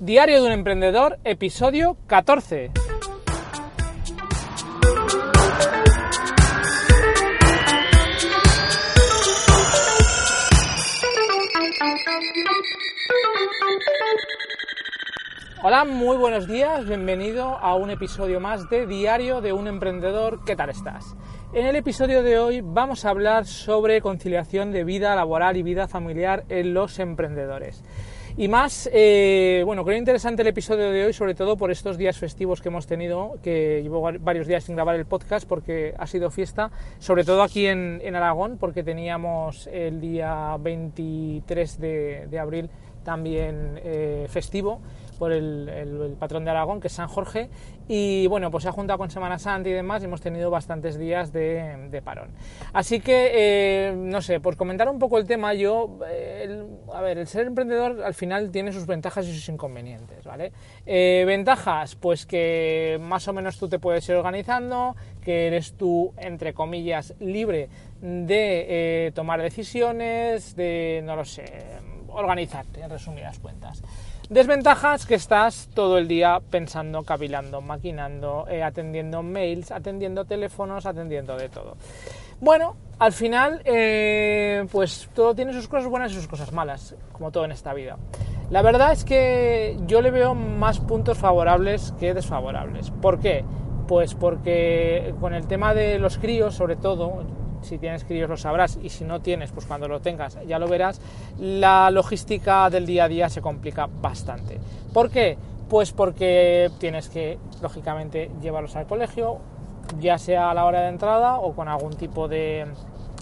Diario de un emprendedor, episodio 14. Hola, muy buenos días, bienvenido a un episodio más de Diario de un Emprendedor. ¿Qué tal estás? En el episodio de hoy vamos a hablar sobre conciliación de vida laboral y vida familiar en los emprendedores. Y más, eh, bueno, creo interesante el episodio de hoy, sobre todo por estos días festivos que hemos tenido, que llevo varios días sin grabar el podcast porque ha sido fiesta, sobre todo aquí en, Aragón, porque teníamos el día 23 de, abril también eh, festivo por el, patrón de Aragón, que es San Jorge, y bueno, pues se ha juntado con Semana Santa y demás, y hemos tenido bastantes días de, parón. Así que, eh, no sé, por comentar un poco el tema, yo, eh, a ver, el ser emprendedor al final tiene sus ventajas y sus inconvenientes, ¿vale? Eh, ventajas, pues que más o menos tú te puedes ir organizando, que eres tú, entre comillas, libre de tomar decisiones, de, no lo sé, organizarte, en resumidas cuentas. Desventajas que estás todo el día pensando, cavilando, maquinando, eh, atendiendo mails, atendiendo teléfonos, atendiendo de todo. Bueno, al final, eh, pues todo tiene sus cosas buenas y sus cosas malas, como todo en esta vida. La verdad es que yo le veo más puntos favorables que desfavorables. ¿Por qué? Pues porque con el tema de los críos, sobre todo, si tienes críos lo sabrás y si no tienes, pues cuando lo tengas ya lo verás, la logística del día a día se complica bastante. ¿Por qué? Pues porque tienes que, lógicamente, llevarlos al colegio, ya sea a la hora de entrada o con algún tipo de,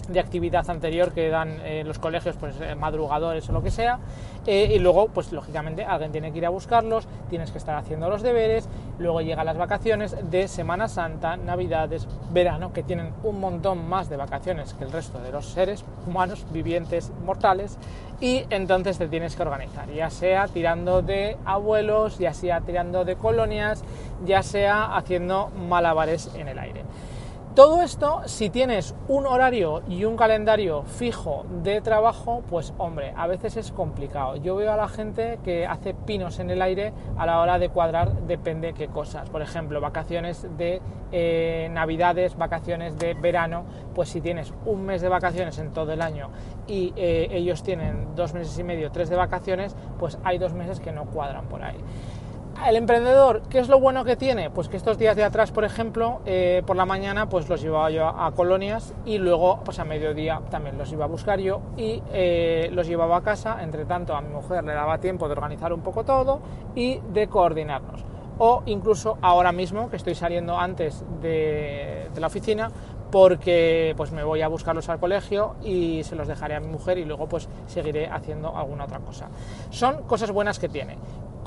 de actividad anterior que dan eh, los colegios, pues eh, madrugadores o lo que sea, eh, y luego, pues lógicamente, alguien tiene que ir a buscarlos, tienes que estar haciendo los deberes, luego llegan las vacaciones de Semana Santa, Navidades, verano, que tienen un montón más de vacaciones que el resto de los seres humanos, vivientes, mortales, y entonces te tienes que organizar, ya sea tirando de abuelos, ya sea tirando de colonias, ya sea haciendo malabares en el aire. Todo esto, si tienes un horario y un calendario fijo de trabajo, pues hombre, a veces es complicado. Yo veo a la gente que hace pinos en el aire a la hora de cuadrar depende qué cosas. Por ejemplo, vacaciones de eh, navidades, vacaciones de verano, pues si tienes un mes de vacaciones en todo el año y eh, ellos tienen dos meses y medio, tres de vacaciones, pues hay dos meses que no cuadran por ahí. El emprendedor, ¿qué es lo bueno que tiene? Pues que estos días de atrás, por ejemplo, eh, por la mañana pues los llevaba yo a, colonias y luego pues a mediodía también los iba a buscar yo y eh, los llevaba a casa. Entre tanto a mi mujer le daba tiempo de organizar un poco todo y de coordinarnos. O incluso ahora mismo, que estoy saliendo antes de, de la oficina, porque pues me voy a buscarlos al colegio y se los dejaré a mi mujer y luego pues seguiré haciendo alguna otra cosa. Son cosas buenas que tiene.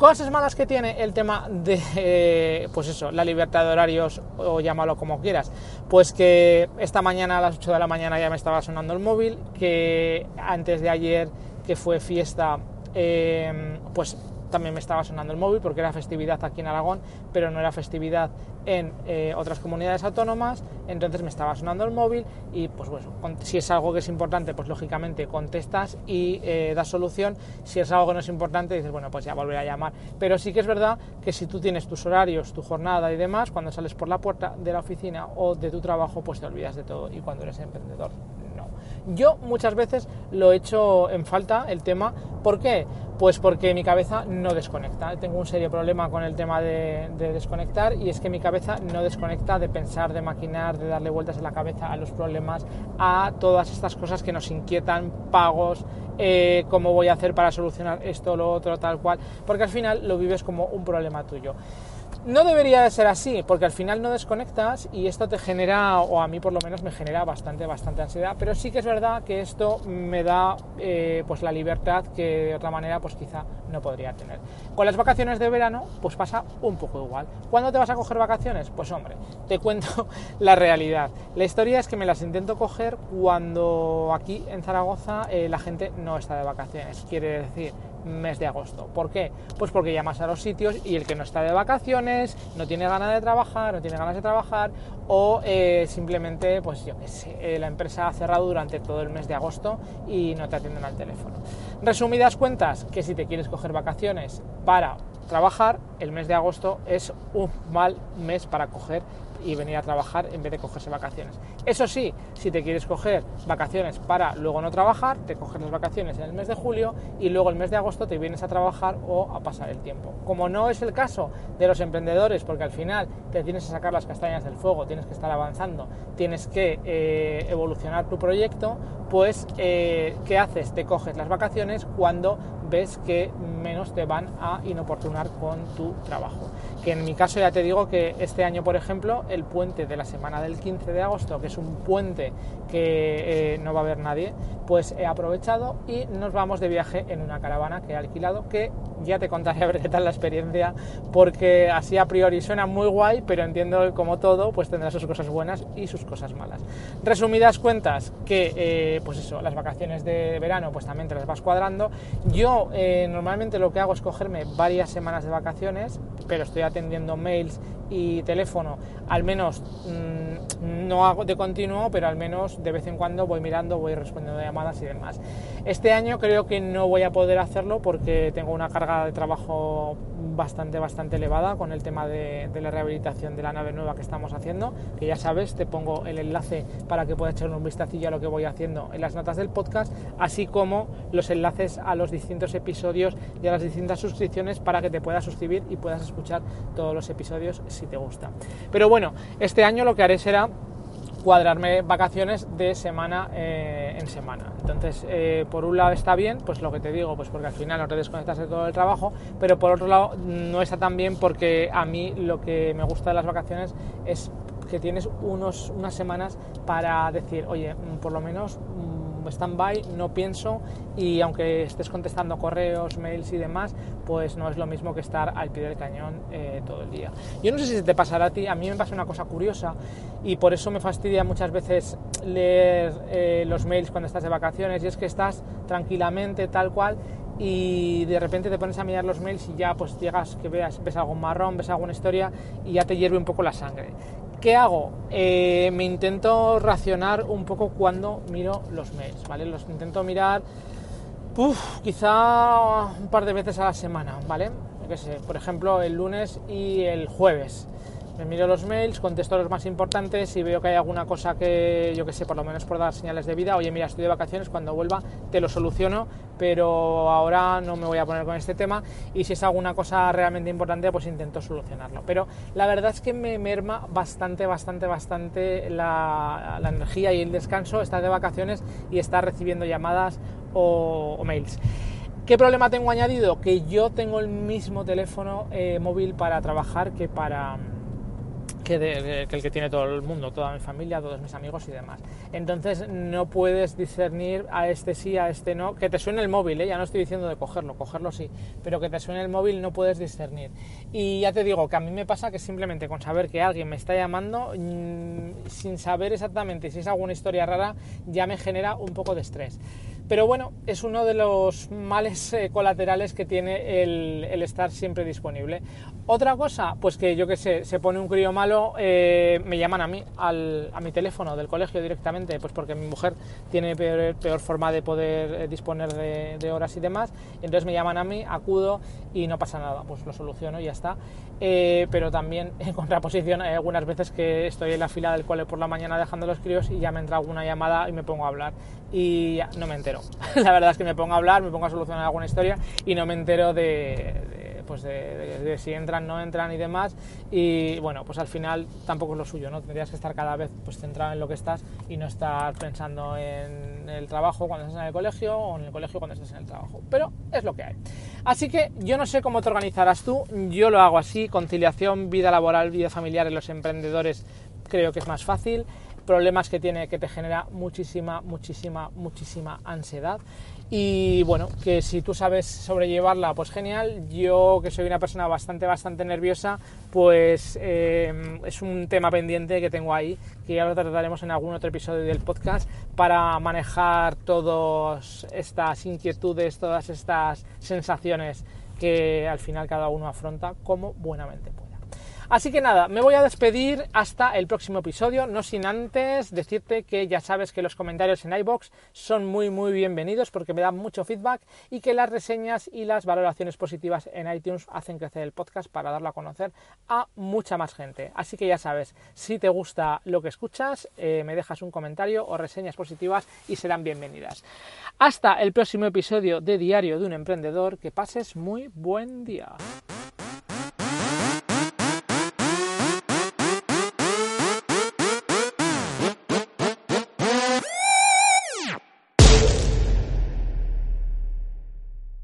Cosas malas que tiene el tema de, eh, pues eso, la libertad de horarios o llámalo como quieras. Pues que esta mañana a las 8 de la mañana ya me estaba sonando el móvil, que antes de ayer que fue fiesta, eh, pues también me estaba sonando el móvil porque era festividad aquí en Aragón, pero no era festividad en eh, otras comunidades autónomas, entonces me estaba sonando el móvil y pues bueno, si es algo que es importante, pues lógicamente contestas y eh, das solución, si es algo que no es importante, dices, bueno, pues ya volveré a llamar, pero sí que es verdad que si tú tienes tus horarios, tu jornada y demás, cuando sales por la puerta de la oficina o de tu trabajo, pues te olvidas de todo y cuando eres emprendedor, no. Yo muchas veces lo he hecho en falta el tema, ¿por qué? Pues porque mi cabeza no desconecta. Tengo un serio problema con el tema de, desconectar y es que mi cabeza no desconecta de pensar, de maquinar, de darle vueltas a la cabeza a los problemas, a todas estas cosas que nos inquietan, pagos, eh, cómo voy a hacer para solucionar esto, lo otro, tal cual, porque al final lo vives como un problema tuyo. No debería de ser así, porque al final no desconectas y esto te genera, o a mí por lo menos me genera bastante, bastante ansiedad, pero sí que es verdad que esto me da eh, pues la libertad que de otra manera pues quizá no podría tener. Con las vacaciones de verano pues pasa un poco igual. ¿Cuándo te vas a coger vacaciones? Pues hombre, te cuento la realidad. La historia es que me las intento coger cuando aquí en Zaragoza eh, la gente no está de vacaciones. Quiere decir, mes de agosto. ¿Por qué? Pues porque llamas a los sitios y el que no está de vacaciones, no tiene ganas de trabajar, no tiene ganas de trabajar o eh, simplemente, pues yo qué sé, eh, la empresa ha cerrado durante todo el mes de agosto y no te atienden al teléfono. Resumidas cuentas, que si te quieres coger vacaciones para trabajar, el mes de agosto es un mal mes para coger y venir a trabajar en vez de cogerse vacaciones. Eso sí, si te quieres coger vacaciones para luego no trabajar, te coges las vacaciones en el mes de julio y luego el mes de agosto te vienes a trabajar o a pasar el tiempo. Como no es el caso de los emprendedores, porque al final te tienes que sacar las castañas del fuego, tienes que estar avanzando, tienes que eh, evolucionar tu proyecto, pues eh, ¿qué haces? Te coges las vacaciones cuando ves que menos te van a inoportunar con tu trabajo. Que en mi caso ya te digo que este año, por ejemplo, el puente de la semana del 15 de agosto, que es un puente que eh, no va a haber nadie, pues he aprovechado y nos vamos de viaje en una caravana que he alquilado, que ya te contaré a ver qué tal la experiencia, porque así a priori suena muy guay, pero entiendo que como todo, pues tendrá sus cosas buenas y sus cosas malas. Resumidas cuentas, que eh, pues eso, las vacaciones de verano pues también te las vas cuadrando. Yo eh, normalmente lo que hago es cogerme varias semanas de vacaciones, pero estoy atendiendo mails y teléfono, al menos mm, no hago de continuo, pero al menos de vez en cuando voy mirando, voy respondiendo llamadas y demás. Este año creo que no voy a poder hacerlo porque tengo una carga de trabajo bastante, bastante elevada con el tema de, la rehabilitación de la nave nueva que estamos haciendo, que ya sabes, te pongo el enlace para que puedas echarle un vistacillo a lo que voy haciendo en las notas del podcast, así como los enlaces a los distintos episodios y a las distintas suscripciones para que te puedas suscribir y puedas escuchar todos los episodios si te gusta. Pero bueno, este año lo que haré será cuadrarme vacaciones de semana eh, en semana. Entonces, eh, por un lado está bien, pues lo que te digo, pues porque al final no te desconectas de todo el trabajo, pero por otro lado no está tan bien porque a mí lo que me gusta de las vacaciones es que tienes unos, unas semanas para decir, oye, por lo menos stand-by, no pienso y aunque estés contestando correos, mails y demás, pues no es lo mismo que estar al pie del cañón eh, todo el día. Yo no sé si te pasará a ti, a mí me pasa una cosa curiosa y por eso me fastidia muchas veces leer eh, los mails cuando estás de vacaciones y es que estás tranquilamente tal cual y de repente te pones a mirar los mails y ya pues llegas que veas, ves algún marrón, ves alguna historia y ya te hierve un poco la sangre. ¿Qué hago? Eh, me intento racionar un poco cuando miro los mails, ¿vale? Los intento mirar, quizá un par de veces a la semana, ¿vale? sé, por ejemplo, el lunes y el jueves me miro los mails, contesto los más importantes y veo que hay alguna cosa que, yo que sé, por lo menos por dar señales de vida, oye, mira, estoy de vacaciones, cuando vuelva te lo soluciono, pero ahora no me voy a poner con este tema y si es alguna cosa realmente importante, pues intento solucionarlo. Pero la verdad es que me merma bastante, bastante, bastante la, energía y el descanso estar de vacaciones y estar recibiendo llamadas o, mails. ¿Qué problema tengo añadido? Que yo tengo el mismo teléfono eh, móvil para trabajar que para, que, el que tiene todo el mundo, toda mi familia, todos mis amigos y demás. Entonces no puedes discernir a este sí, a este no, que te suene el móvil, ¿eh? ya no estoy diciendo de cogerlo, cogerlo sí, pero que te suene el móvil no puedes discernir. Y ya te digo que a mí me pasa que simplemente con saber que alguien me está llamando, mm, sin saber exactamente si es alguna historia rara, ya me genera un poco de estrés. Pero bueno, es uno de los males eh, colaterales que tiene el, estar siempre disponible. Otra cosa, pues que yo que sé, se pone un crío malo, eh, me llaman a mí, al, a mi teléfono del colegio directamente, pues porque mi mujer tiene peor, forma de poder eh, disponer de, horas y demás. Entonces me llaman a mí, acudo y no pasa nada, pues lo soluciono y ya está. pero también en contraposición hay algunas veces que estoy en la fila del cole por la mañana dejando los críos y ya me entra alguna llamada y me pongo a hablar y no me entero. la verdad es que me pongo a hablar, me pongo a solucionar alguna historia y no me entero de, pues de, si entran, no entran y demás. Y bueno, pues al final tampoco es lo suyo, ¿no? Tendrías que estar cada vez pues, centrado en lo que estás y no estar pensando en el trabajo cuando estás en el colegio o en el colegio cuando estás en el trabajo. Pero es lo que hay. Así que yo no sé cómo te organizarás tú, yo lo hago así, conciliación, vida laboral, vida familiar en los emprendedores creo que es más fácil problemas que tiene que te genera muchísima, muchísima, muchísima ansiedad. Y bueno, que si tú sabes sobrellevarla, pues genial. Yo, que soy una persona bastante, bastante nerviosa, pues eh, es un tema pendiente que tengo ahí, que ya lo trataremos en algún otro episodio del podcast, para manejar todas estas inquietudes, todas estas sensaciones que al final cada uno afronta como buenamente puede. Así que nada, me voy a despedir hasta el próximo episodio, no sin antes decirte que ya sabes que los comentarios en iBox son muy muy bienvenidos porque me dan mucho feedback y que las reseñas y las valoraciones positivas en iTunes hacen crecer el podcast para darlo a conocer a mucha más gente. Así que ya sabes, si te gusta lo que escuchas, eh, me dejas un comentario o reseñas positivas y serán bienvenidas. Hasta el próximo episodio de Diario de un Emprendedor, que pases muy buen día.